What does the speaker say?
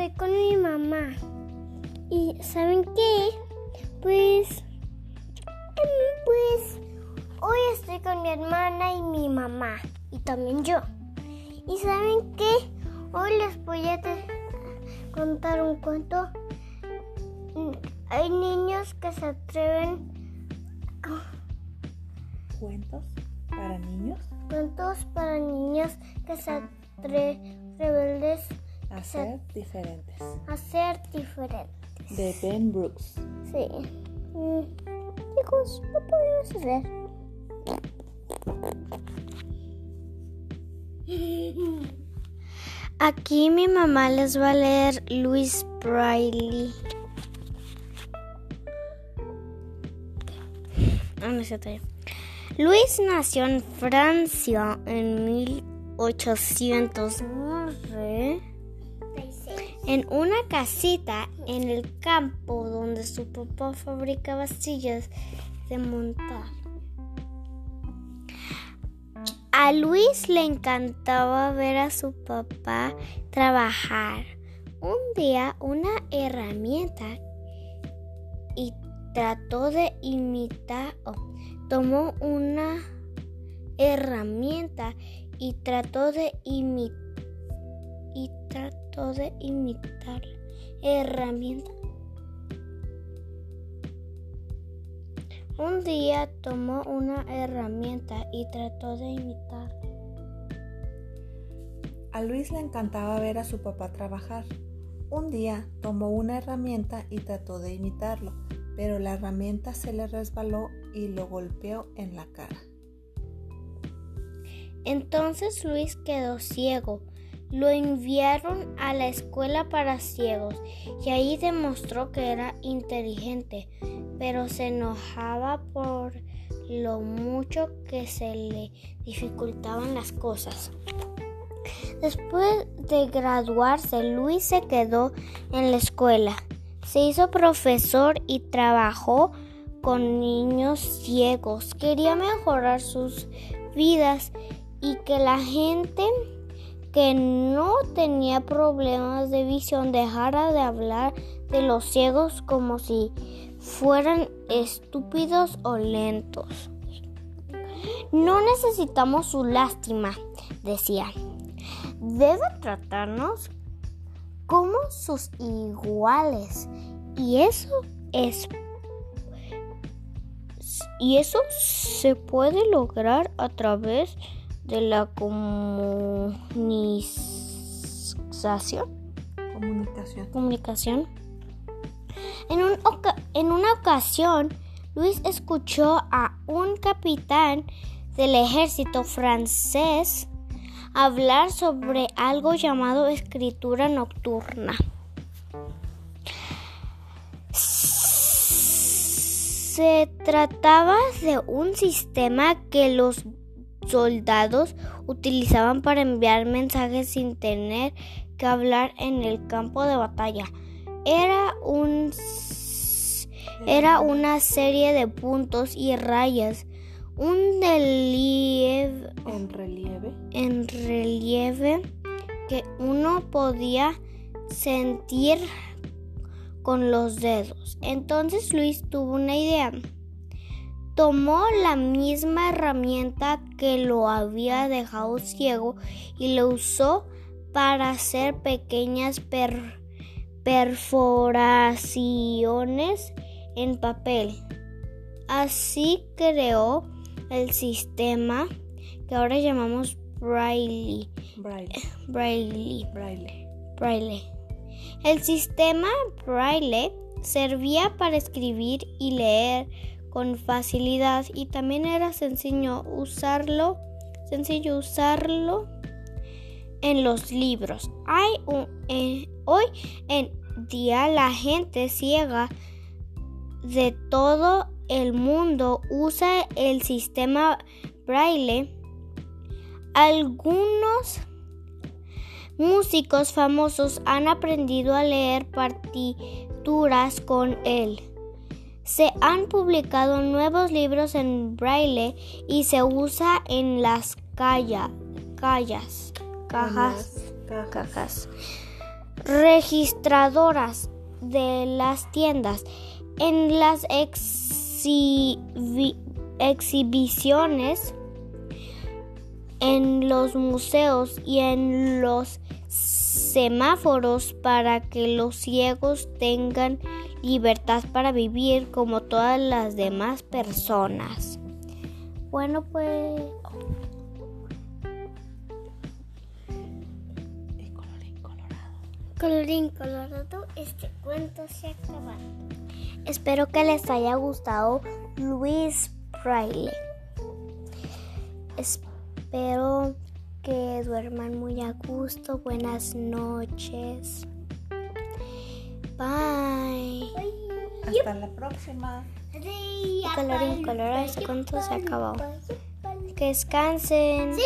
estoy con mi mamá. Y ¿saben qué? Pues, em, pues, hoy estoy con mi hermana y mi mamá. Y también yo. ¿Y saben qué? Hoy les voy a contar un cuento. Hay niños que se atreven... ¿Cuentos para niños? Cuentos para niños que se atreven rebeldes a ser diferentes. A ser diferentes. De Ben Brooks. Sí. Mm, chicos, ¿qué podemos hacer? Aquí mi mamá les va a leer Louis Braille. Luis nació en Francia en 1809 en una casita en el campo donde su papá fabricaba sillas de montar. A Luis le encantaba ver a su papá trabajar. Un día una herramienta y trató de imitar, tomó una herramienta y trató de imitar y trató de imitar herramienta. Un día tomó una herramienta y trató de imitar. A Luis le encantaba ver a su papá trabajar. Un día tomó una herramienta y trató de imitarlo, pero la herramienta se le resbaló y lo golpeó en la cara. Entonces Luis quedó ciego. Lo enviaron a la escuela para ciegos y ahí demostró que era inteligente, pero se enojaba por lo mucho que se le dificultaban las cosas. Después de graduarse, Luis se quedó en la escuela. Se hizo profesor y trabajó con niños ciegos. Quería mejorar sus vidas y que la gente que no tenía problemas de visión dejara de hablar de los ciegos como si fueran estúpidos o lentos. No necesitamos su lástima, decía. Debe tratarnos como sus iguales. Y eso es y eso se puede lograr a través de la comunicación. Comunicación. Comunicación. En, un en una ocasión, Luis escuchó a un capitán del ejército francés hablar sobre algo llamado escritura nocturna. Se trataba de un sistema que los soldados utilizaban para enviar mensajes sin tener que hablar en el campo de batalla. Era un era una serie de puntos y rayas, un relieve en relieve en relieve que uno podía sentir con los dedos. Entonces Luis tuvo una idea. Tomó la misma herramienta que lo había dejado ciego y lo usó para hacer pequeñas perforaciones en papel. Así creó el sistema que ahora llamamos Braille. Braille. Braille. Braille. Braille. El sistema Braille servía para escribir y leer con facilidad y también era sencillo usarlo, sencillo usarlo en los libros. Eh, hoy en día la gente ciega de todo el mundo usa el sistema Braille. Algunos músicos famosos han aprendido a leer partituras con él. Se han publicado nuevos libros en braille y se usa en las callas, callas, cajas, cajas. registradoras de las tiendas. En las exhibiciones, en los museos y en los semáforos para que los ciegos tengan libertad para vivir como todas las demás personas. Bueno, pues... colorín colorado. Colorín este cuento se ha acabado. Espero que les haya gustado Luis Braille. Espero que duerman muy a gusto. Buenas noches. Bye. Hasta la próxima. Colorín colorado, cuento se acabó. Que descansen. Sí.